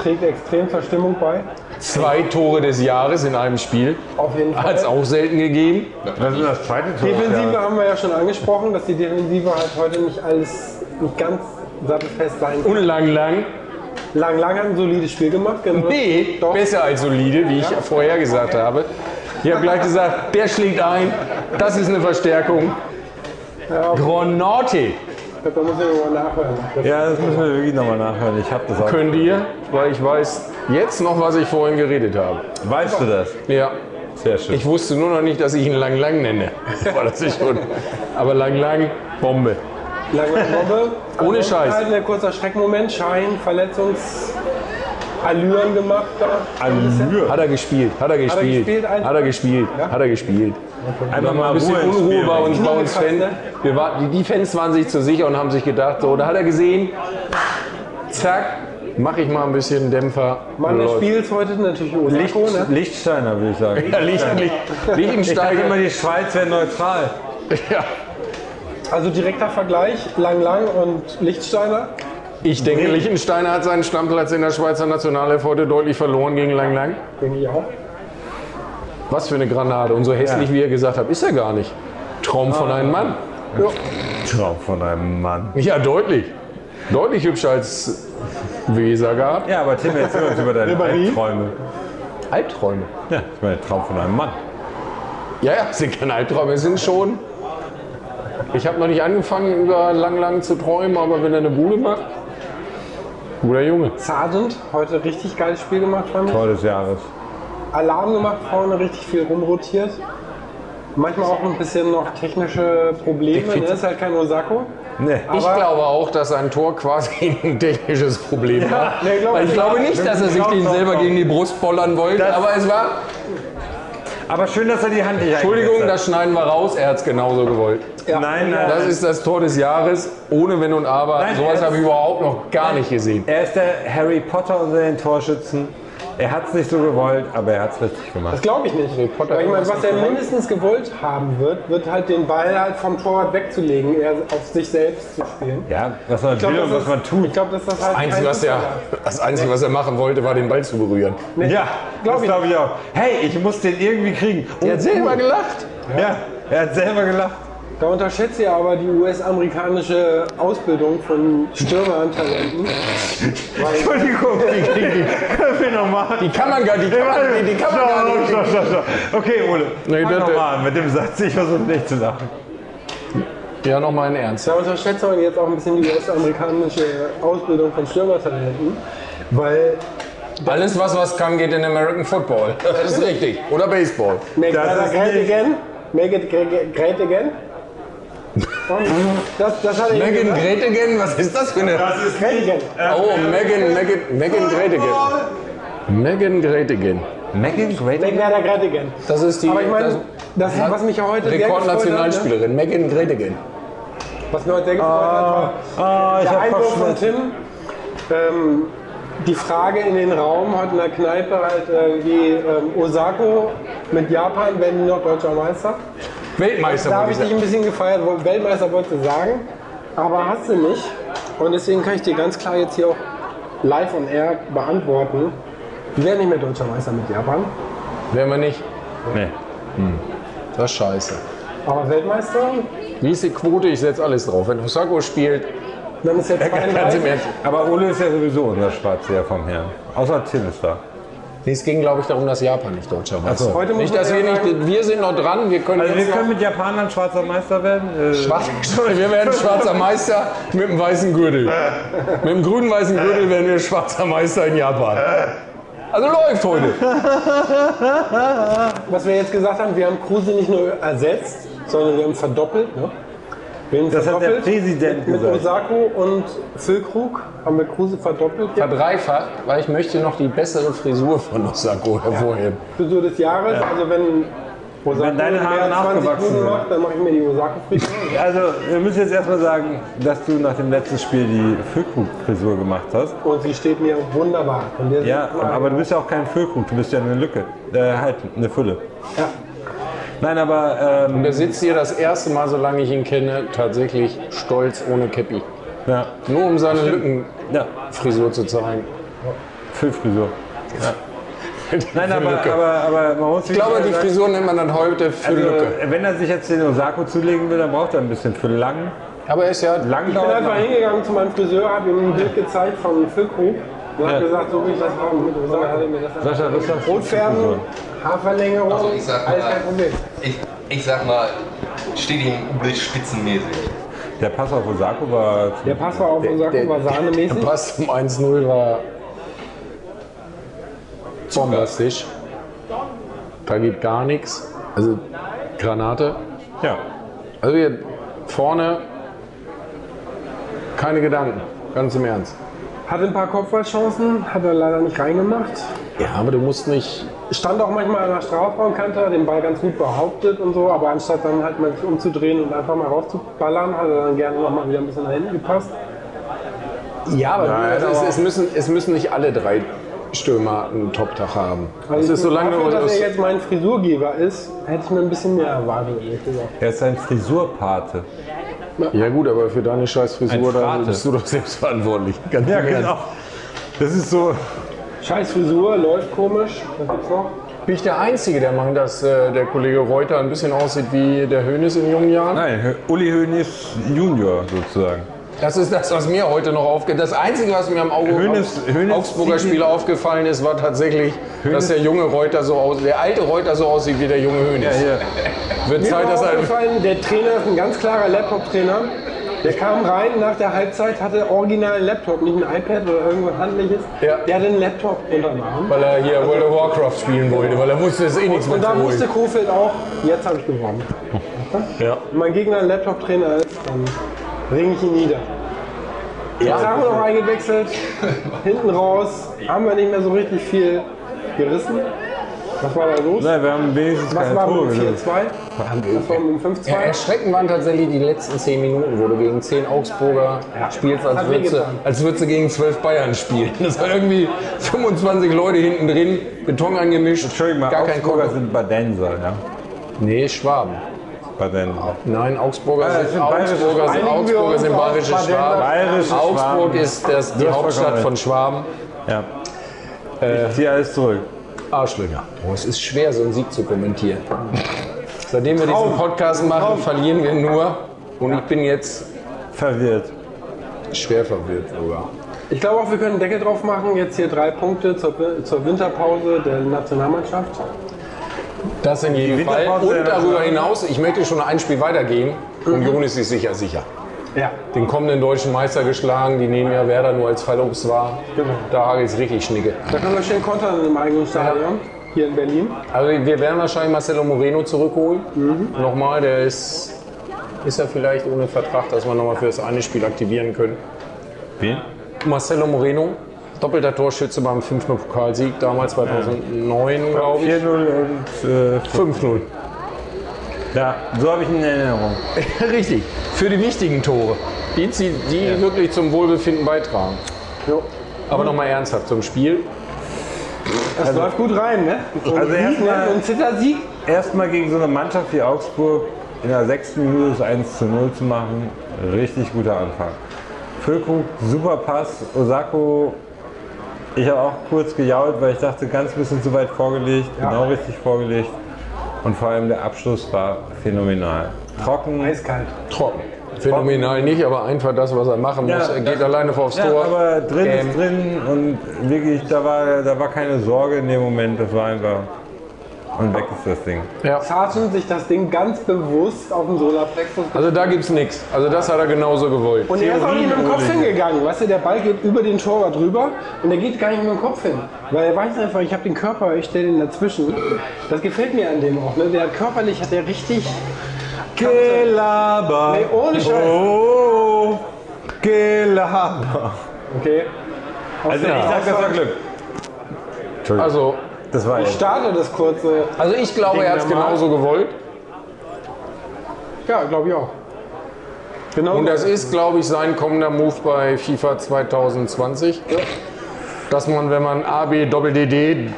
Trägt extrem zur Stimmung bei. Zwei Tore des Jahres in einem Spiel. Auf jeden Fall. Hat es auch selten gegeben. Das ist das zweite Tor. Defensive Ja. haben wir ja schon angesprochen, dass die Defensive halt heute nicht alles nicht ganz sattelfest sein kann. Und lang, lang. Lang, lang hat ein solides Spiel gemacht. Genau. Nee, Doch. besser als solide, wie ich vorher gesagt habe. Ich habe gleich gesagt, der schlägt ein. Das ist eine Verstärkung. Granate Da muss ich nochmal nachhören. Das Ja, das müssen wir wirklich nochmal nachhören. Ich habe das auch. könnt ihr, weil ich weiß jetzt noch, was ich vorhin geredet habe. Weißt du das? Ja, Sehr schön. ich wusste nur noch nicht, dass ich ihn Lang Lang nenne. War das nicht schon. Aber Lang Lang, Bombe. Lange Bombe. Ohne Ansonsten Scheiß. Ein kurzer Schreckmoment. Schein, Verletzungsallüren gemacht. Da. Allure. Hat er gespielt, hat er gespielt, gespielt, ein- hat er gespielt, Ja? hat er gespielt. Einfach Ein bisschen Unruhe bei uns, bei uns Fans. Wir war, die, die Fans waren sich zu sicher und haben sich gedacht, so, da hat er gesehen, zack, mache ich mal ein bisschen Dämpfer. Mann des Läuft. Spiels heute natürlich Licht, Osako, ne? Lichtsteiner, würde ich sagen. Ja, Licht, Licht, Ich dachte immer, die Schweiz wäre neutral. Ja. Also direkter Vergleich, Lang Lang und Lichtsteiner. Ich denke, Lichtensteiner hat seinen Stammplatz in der Schweizer Nationalelf heute deutlich verloren gegen Lang Lang. Denke ich auch. Was für eine Granate. Und so hässlich, wie er gesagt hat, ist er gar nicht. Traum von einem Mann. Traum von einem Mann. Ja, deutlich. Deutlich hübscher als Weser gab. Ja, aber Tim, erzähl uns über deine? Albträume. Albträume. Ja, ich meine, Traum von einem Mann. Ja, ja, es sind keine Albträume, es sind schon. Ich habe noch nicht angefangen, über lang, lang zu träumen, aber wenn er eine Bude macht, guter Junge. Sargent, heute richtig geiles Spiel gemacht, fand ich. Tor des Jahres. Alarm gemacht, vorne richtig viel rumrotiert. Manchmal auch ein bisschen noch technische Probleme, ne? ist halt kein Osako. Nee. Ich Aber- glaube auch, dass sein Tor quasi ein technisches Problem war. nee, glaub Weil ich ich glaube nicht. nicht, dass er sich den selber gegen die Brust bollern wollte, Das- aber es war. Aber schön, dass er die Hand nicht Entschuldigung, das schneiden wir raus, er hat es genauso gewollt. Ja. Nein, nein. Das ist das Tor des Jahres, ohne Wenn und Aber. Nein, Sowas habe ich überhaupt noch gar nicht gesehen. Er ist der Harry Potter unter den Torschützen. Er hat es nicht so gewollt, aber er hat es richtig Das gemacht. glaube ich nicht. Potter Weil ich meine, was er mindestens gewollt haben wird, wird halt den Ball halt vom Torwart wegzulegen, eher auf sich selbst zu spielen. Ja, was man Ich glaube, will und das was man ist- tut. Ich glaube, das halt Das Einzige, kein was er, das Einzige, was er machen wollte, war den Ball zu berühren. Ja, Glaub das ich glaube ich auch. Hey, ich muss den irgendwie kriegen. Oh, Er hat selber gelacht. Ja, er hat selber gelacht. Da unterschätzt ihr aber die US-amerikanische Ausbildung von Stürmertalenten. Entschuldigung, die kriegen die. Können wir nochmal? Die kann man gar nicht. Die kann man, die, die kann man gar nicht. Stopp, stopp, stopp. Okay, Ole. Nee, fang nochmal mit dem Satz. Ich versuche nicht zu lachen. Ja, nochmal in Ernst. da unterschätzt man jetzt auch ein bisschen die US-amerikanische Ausbildung von Stürmertalenten. Weil Alles, was was kann, geht in American Football. Das ist richtig. Oder Baseball. Make Das it great again. Make it gre- great again. Das, das hat Megan. Gretigen, was ist das für eine... ist Great again. Oh, Megan, Megan, Megan Gretigen. Megan Gretigen. Megan that great again. Das ist die Aber ich meine, das, was mich ja heute hat, ne? Rekordnationalspielerin. Megan Gretigen. was mir heute sehr gefreut hat, war Ah, ich der Einwurf von. Tim. Ähm, die Frage in den Raum heute in der Kneipe halt äh, wie ähm, Osako mit Japan werden die noch deutscher Meister. Weltmeister, Da habe ich ich dich ein bisschen gefeiert, Weltmeister wollte ich sagen, aber hast du nicht. Und deswegen kann ich dir ganz klar jetzt hier auch live on air beantworten. Wir werden nicht mehr deutscher Meister mit Japan, Wären wir nicht. Nee. Das ist scheiße. aber Weltmeister, Wie ist die Quote? Ich setze alles drauf. Wenn Osako spielt, dann ist im 32. Ernst. Aber Ole ist ja sowieso unser Schwarzseher vom Herrn. Außer Tim ist da. Nee, es ging, glaube ich, darum, dass Japan nicht Deutscher war. so. Heute muss Nicht, man dass wir sagen, nicht. Wir sind noch dran. Wir können Also wir können mit Japanern schwarzer Meister werden. Äh, Schwarz, wir werden schwarzer Meister mit dem weißen Gürtel. Mit dem grünen weißen Gürtel werden wir schwarzer Meister in Japan. Also läuft heute. Was wir jetzt gesagt haben, wir haben Kruse nicht nur ersetzt, sondern wir haben verdoppelt. Ne? Haben Das hat der. Präsident mit, mit gesagt. Osako und Füllkrug haben wir Kruse verdoppelt. Ja. Verdreifacht, weil ich möchte noch die bessere Frisur von Osako hervorheben. Frisur des Jahres, also wenn Osako Wenn deine Haare mehr als 20 nachgewachsen sind. macht, dann mache ich mir die Osako-Frisur. Also, wir müssen jetzt erstmal sagen, dass du nach dem letzten Spiel die Füllkrug-Frisur gemacht hast. Und sie steht mir wunderbar. Und der Ja, aber du bist ja auch kein Füllkrug, du bist ja eine Lücke. Äh, halt, eine Fülle. Ja. Nein, aber ähm, Und er sitzt hier das erste Mal, solange ich ihn kenne, tatsächlich stolz ohne Käppi. ja, Nur um seine Lückenfrisur ja, zu zeigen. Füllfrisur. Ja. Nein, aber, aber, aber man muss Ich glaube, die Frisur nennt man dann heute für also, Lücke. wenn er sich jetzt den Osako zulegen will, dann braucht er ein bisschen für lang. Aber er ist ja Lang Ich bin einfach lang. hingegangen zu meinem Friseur, habe ihm ein Bild gezeigt von Füllkrug und Ja. habe gesagt, so wie ich das haben. Das Sascha, das ist Rotfärben, Haarverlängerung, Also ich sag alles mal- kein Problem. Ich, ich sag mal, steht ihm üblich spitzenmäßig. Der Pass auf Osako war. Der Pass war auf Osako, war Der sahnemäßig. Pass zum 1-0 war bombastisch. Da geht gar nichts. Also Granate. Ja. Also hier vorne keine Gedanken. Ganz im Ernst. Hatte ein paar Kopfballchancen, hat er leider nicht reingemacht. Ja, aber du musst nicht. Stand auch manchmal an der Strafraumkante, hat den Ball ganz gut behauptet und so, aber anstatt dann halt mal sich umzudrehen und einfach mal rauszuballern, hat er dann gerne noch mal wieder ein bisschen nach hinten gepasst. Ja, aber Nein, also es, aber- es, müssen, es müssen nicht alle drei Stürmer einen Top-Tag haben. Also es ist so lange dafür, dass das- er jetzt mein Frisurgeber ist, hätte ich mir ein bisschen mehr erwartet, ehrlich gesagt. Er ist ein Frisurpate. Ja gut, aber für deine scheiß Frisur da bist du doch selbst verantwortlich. Ganz Ja, genau. Das ist so. Scheiß Frisur, läuft komisch. Was gibt's noch? Bin ich der Einzige, der meint, dass äh, der Kollege Reuter ein bisschen aussieht wie der Hönes in jungen Jahren? Nein, Uli Hoeneß Junior sozusagen. Das ist das, was mir heute noch aufgeht. Das Einzige, was mir am Auge Hönes- Hönes Augsburger Spiel aufgefallen ist, war tatsächlich, dass der junge Reuter so aus, der alte Reuter so aussieht wie der junge Hönes. Wird Mir Zeit, ist dass er aufgefallen, der Trainer ist ein ganz klarer Laptop-Trainer. Der kam rein nach der Halbzeit, hatte original einen Laptop, nicht ein iPad oder irgendwas handliches. Ja. Der hatte einen Laptop unter dem Arm. weil er hier World of Warcraft spielen wollte, weil er wusste, es ist eh nichts mehr Und da wusste Kofeld auch, jetzt habe ich gewonnen. Ja. Wenn mein Gegner ein Laptop-Trainer ist, dann bringe ich ihn nieder. Jetzt haben wir noch eingewechselt, hinten raus, haben wir nicht mehr so richtig viel gerissen. Was war da los? Nein, wir haben wenigstens Was keine war Tore. geschossen. 4-2? Was war mit dem 5-2? Ja, erschreckend waren tatsächlich die letzten 10 Minuten, wo du gegen 10 Augsburger spielst, als würdest, du, wehgetan. als würdest du gegen 12 Bayern spielen. Das war irgendwie 25 Leute hinten drin, Beton angemischt, Entschuldigung mal, gar kein Augsburger Konto. sind Badenser, ja? Nee, Schwaben. Badenser. Nein, Augsburger Ah, sind, Augsburger sind, Schwaben. Augsburger sind bayerische Schwaben. Bayerische Augsburg Schwaben. ist das, die Hauptstadt von Schwaben. Ja. ich ziehe alles zurück. Arschlöcher. Oh, es ist schwer, so einen Sieg zu kommentieren. Seitdem wir diesen Podcast machen, verlieren wir nur. Und ich bin jetzt Verwirrt. schwer verwirrt sogar. Ich glaube auch, wir können einen Deckel drauf machen. Jetzt hier drei Punkte zur, zur Winterpause der Nationalmannschaft. Das in jedem Fall. Und darüber hinaus, ich möchte schon ein Spiel weitergehen. Union ist sich sicher sicher. Ja. Den kommenden deutschen Meister geschlagen, die nehmen ja Werder nur als Fallobst war. Genau. Da hagelt es richtig Schnicke. Da können wir schön kontern im eigenen Stadion. Hier in Berlin. Also wir werden wahrscheinlich Marcelo Moreno zurückholen. Nochmal, der ist, ist ja vielleicht ohne Vertrag, dass wir nochmal für das eine Spiel aktivieren können. Wen? Marcelo Moreno, doppelter Torschütze beim 5-0 Pokalsieg, damals 2009, glaube ich. 4-0 und äh, 5-0. Ja, so habe ich ihn in Erinnerung. Richtig, für die wichtigen Tore. Die, die, die wirklich zum Wohlbefinden beitragen. Jo. Aber nochmal ernsthaft zum Spiel. Das läuft gut rein, ne? Und Also erstmal-? Und Zittersieg. Erstmal gegen so eine Mannschaft wie Augsburg in der sechsten Minute das 1 zu 0 zu machen, richtig guter Anfang. Füllkrug, super Pass. Osako, ich habe auch kurz gejault, weil ich dachte, ganz bisschen zu weit vorgelegt, genau richtig vorgelegt. Und vor allem der Abschluss war phänomenal. Trocken. Eiskalt. Trocken. Phänomenal nicht, aber einfach das, was er machen muss. Ja, er geht alleine aufs Ja, Tor. aber drin Ähm, ist drin und wirklich, da war, da war keine Sorge in dem Moment. Das war einfach und weg ist das Ding. Ja. Sargent sich das Ding ganz bewusst auf den Solarplexus Also da gibt's nichts. Also das hat er genauso gewollt. Und er ist auch nicht mit dem Kopf hingegangen. Weißt du, der Ball geht über den Torwart drüber und er geht gar nicht mit dem Kopf hin. Weil er weiß einfach, ich habe den Körper, ich stelle den dazwischen. Das gefällt mir an dem auch. Ne? Der hat körperlich hat der richtig. Gelaber. Nee, ohne Scheiß. Oh, Gelaber. Okay. Also ich sag, das war Glück. Entschuldigung. Also, das war Ich starte das kurze. also ich glaube, er hat es genauso gewollt. Ja, glaube ich auch. Genau. Und das ist, glaube ich, sein kommender Move bei FIFA 2020. Dass man, wenn man AB, Doppel-DD,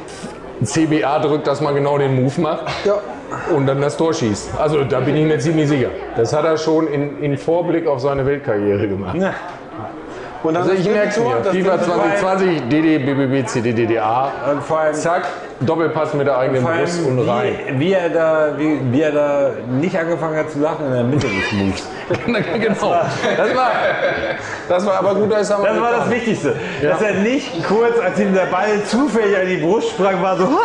CBA drückt, dass man genau den Move macht Ja. und dann das Tor schießt. Also da bin ich mir ziemlich sicher. Das hat er schon in, in Vorblick auf seine Weltkarriere gemacht. Und dann Also ich merke es mir. FIFA dritte Tor- 2020, DD, BBB, CD, DDA. Und vor allem, Zack, Doppelpass mit der eigenen allem Brust und rein. wie, wie, er da, wie, wie er da nicht angefangen hat zu lachen in der Mitte des Moves. genau. Das war, das war aber gut, er Das war das Wichtigste. Ja. Dass er nicht kurz, als ihm der Ball zufällig an die Brust sprang, war so.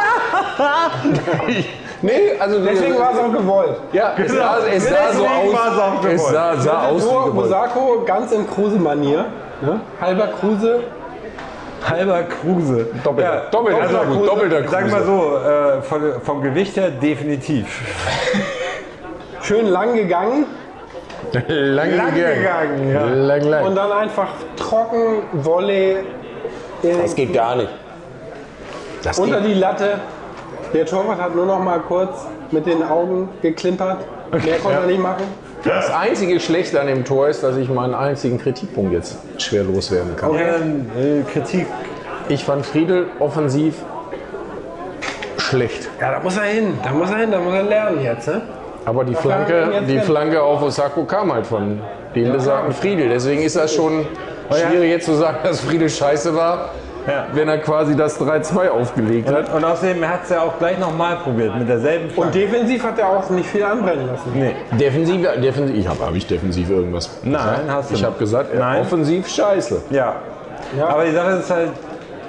Nee, also Deswegen war es auch gewollt. Ja, es Genau. sah, es sah so Deswegen war es auch aus. Es gewollt. sah, sah aus wie Tor, gewollt. Osako ganz in Kruse-Manier. Ne? Halber Kruse. Halber Kruse. Doppelter, doppelter, Also, Kruse, doppelter Kruse. Sag mal so, äh, von, vom Gewicht her definitiv. Schön lang gegangen. Lang, Lang gegangen, ja. Lang, lang. Und dann einfach trocken, Volley. in- das geht gar nicht. Das unter geht. die Latte. Der Torwart hat nur noch mal kurz mit den Augen geklimpert. Mehr konnte er nicht machen. Das einzige Schlechte an dem Tor ist, dass ich meinen einzigen Kritikpunkt jetzt schwer loswerden kann. Okay. Äh, Kritik. Ich fand Friedel offensiv schlecht. Ja, da muss er hin. Da muss er hin. Da muss er lernen jetzt. Ne? Aber die Was Flanke, die hin? Flanke auf Osako kam halt von dem besagten Friedel. Deswegen ist das schon schwierig jetzt zu sagen, dass Friedel scheiße war, Ja. wenn er quasi das 3-2 aufgelegt hat. Und, und außerdem hat es ja auch gleich nochmal probiert mit derselben Flanke. Und defensiv hat er auch nicht viel anbrennen lassen. Nee. Defensiv, defensiv ich habe hab ich defensiv irgendwas Nein, gesagt? hast du Ich habe gesagt, äh, Nein. offensiv scheiße. Ja. Ja. Aber die Sache ist halt,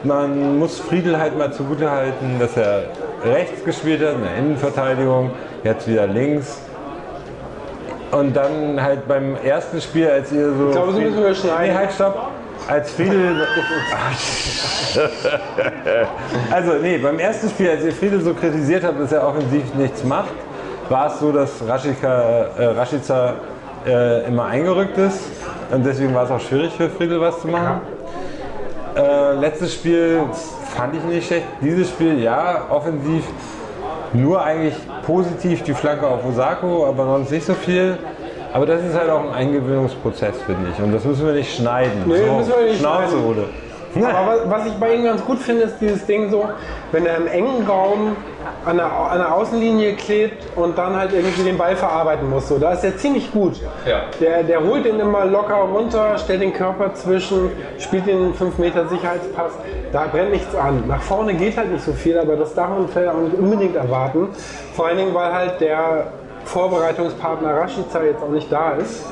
man muss Friedel halt mal zugute halten, dass er rechts gespielt hat, in der Innenverteidigung, jetzt wieder links. Und dann halt beim ersten Spiel, als ihr so. Ich glaube, so müssen wir schneiden. Nee, halt, stopp. Als Friedel. also, nee, beim ersten Spiel, als ihr Friedel so kritisiert habt, dass er offensiv nichts macht, war es so, dass Rashica, äh, Rashica äh, immer eingerückt ist. Und deswegen war es auch schwierig für Friedel was zu machen. Äh, letztes Spiel fand ich nicht schlecht. Dieses Spiel, ja, offensiv nur eigentlich positiv die Flanke auf Osako, aber sonst nicht so viel. Aber das ist halt auch ein Eingewöhnungsprozess, finde ich. Und das müssen wir nicht schneiden. Nee, so, müssen wir nicht Schnauze, schneiden. Rode. Aber was, was ich bei ihm ganz gut finde, ist dieses Ding so, wenn er im engen Raum an der, an der Außenlinie klebt und dann halt irgendwie den Ball verarbeiten muss. So, da ist er ziemlich gut. Ja. Der, der holt den immer locker runter, stellt den Körper zwischen, spielt den 5 Meter Sicherheitspass. Da brennt nichts an. Nach vorne geht halt nicht so viel, aber das darf man vielleicht auch nicht unbedingt erwarten. Vor allen Dingen, weil halt der Vorbereitungspartner Rashica jetzt auch nicht da ist.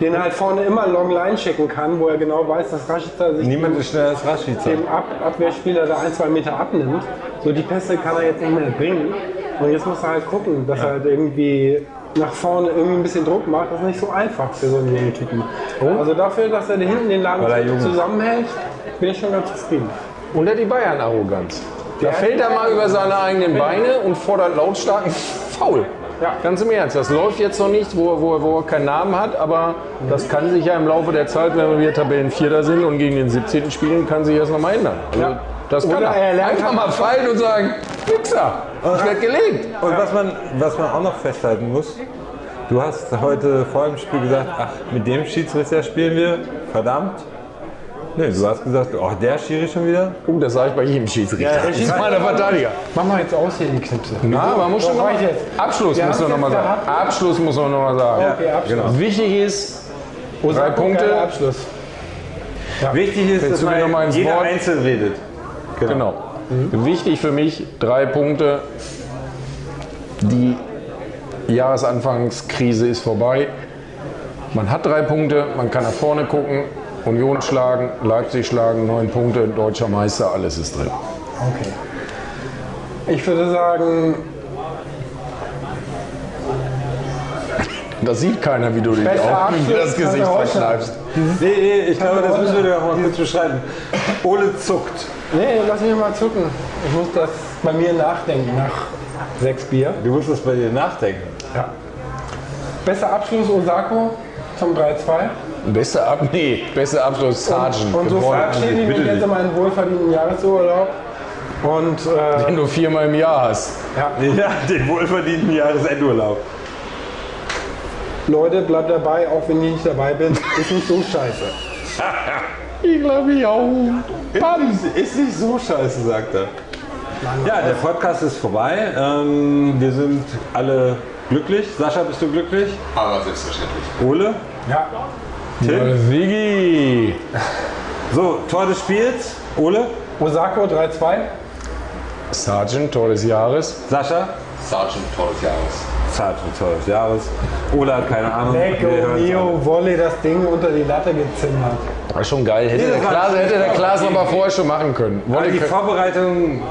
Den er halt vorne immer Long Line schicken kann, wo er genau weiß, dass Rashica sich Niemand ist schneller als Rashica. dem Ab Abwehrspieler da ein, zwei Meter abnimmt. So die Pässe kann er jetzt nicht mehr bringen. Und jetzt muss er halt gucken, dass er halt irgendwie nach vorne irgendwie ein bisschen Druck macht. Das ist nicht so einfach für so einen jungen Typen. Also dafür, dass er hinten den Laden zusammenhält, bin ich schon ganz zufrieden. Und er die Bayern-Arroganz. Da fällt er mal über seine eigenen Beine und fordert lautstarken Foul. Ja. Ganz im Ernst, das läuft jetzt noch nicht, wo, wo, wo er keinen Namen hat, aber das kann sich ja im Laufe der Zeit, wenn wir Tabellenvierter sind und gegen den 17. spielen, kann sich das nochmal ändern. Also, Ja. Das kann Oder er. er lernt Einfach mal fallen und sagen, Wichser, ich werde gelegt. Und was man, was man auch noch festhalten muss, du hast heute vor dem Spiel gesagt, ach, mit dem Schiedsrichter spielen wir, verdammt. Nee, du hast gesagt, oh, der Schiri schon wieder. Uh, das sage ich bei jedem Schiedsrichter. der das ist meine Verteidiger. Mach mal jetzt aus hier die Knipse. Na, man muss schon noch mal. Abschluss Ja, muss man noch mal jetzt sagen. der Abschluss muss man noch mal sagen. Okay, Abschluss. Wichtig ist, drei Punkte. Abschluss. Wichtig ist, Willst dass du mir noch mal man ins jeder Wort? einzeln redet. Genau. Wichtig für mich, drei Punkte. Die Jahresanfangskrise ist vorbei. Man hat drei Punkte, man kann nach vorne gucken, Union schlagen, Leipzig schlagen, neun Punkte, deutscher Meister, alles ist drin. Okay. Ich würde sagen. Das sieht keiner, wie du dich auf das Gesicht verkneifst. Mhm. Nee, nee, ich glaube, das müssen wir dir auch mal kurz beschreiben. Ole zuckt. Nee, lass mich mal zucken. Ich muss das bei mir nachdenken nach sechs Bier. Du musst das bei dir nachdenken? Ja. Besser Abschluss Osako zum 3-2. Bester Ab nee, bester Abschluss Sergeant. Und so gewonnen. verabschiede ich mich jetzt in meinen wohlverdienten Jahresurlaub. Und äh, Den du viermal im Jahr hast. ja, Ja, den wohlverdienten Jahresendurlaub. Leute, bleibt dabei, auch wenn ich nicht dabei bin. Ist nicht so scheiße. Ich glaube ich auch. Ist, ist nicht so scheiße, sagt er. Ja, der Podcast ist vorbei. Ähm, wir sind alle glücklich. Sascha, bist du glücklich? Aber selbstverständlich. Ole? Ja. Tim? Sigi. So, Tor des Spiels. Ole? Osako 3-2. Sergeant, Tor des Jahres. Sascha? Sergeant Tor des Jahres. Sergeant Tor des Jahres. Ole hat keine Ahnung. Lecco Mio Volley das Ding unter die Latte gezimmert. War schon geil. Hätte Nee, der Klaas, hätte der Klaas aber vorher schon machen können. alle. Wollte Die können. Vorbereitung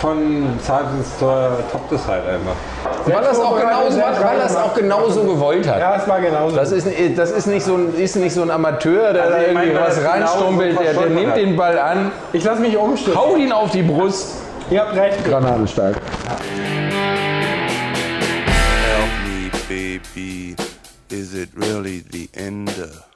von Sergeants Tor toppt es halt einfach. Weil das auch genauso, weil das auch genauso gewollt hat. Ja, es war genauso. Das ist, das ist, nicht so ein, ist nicht so ein Amateur, der Also da irgendwie meine, was reinstumpelt. Der, der nimmt hat. den Ball an, ich lasse mich umstürzen. haut ihn auf die Brust. Ihr habt recht. Granatenstark. Help me, baby. Is it really the end of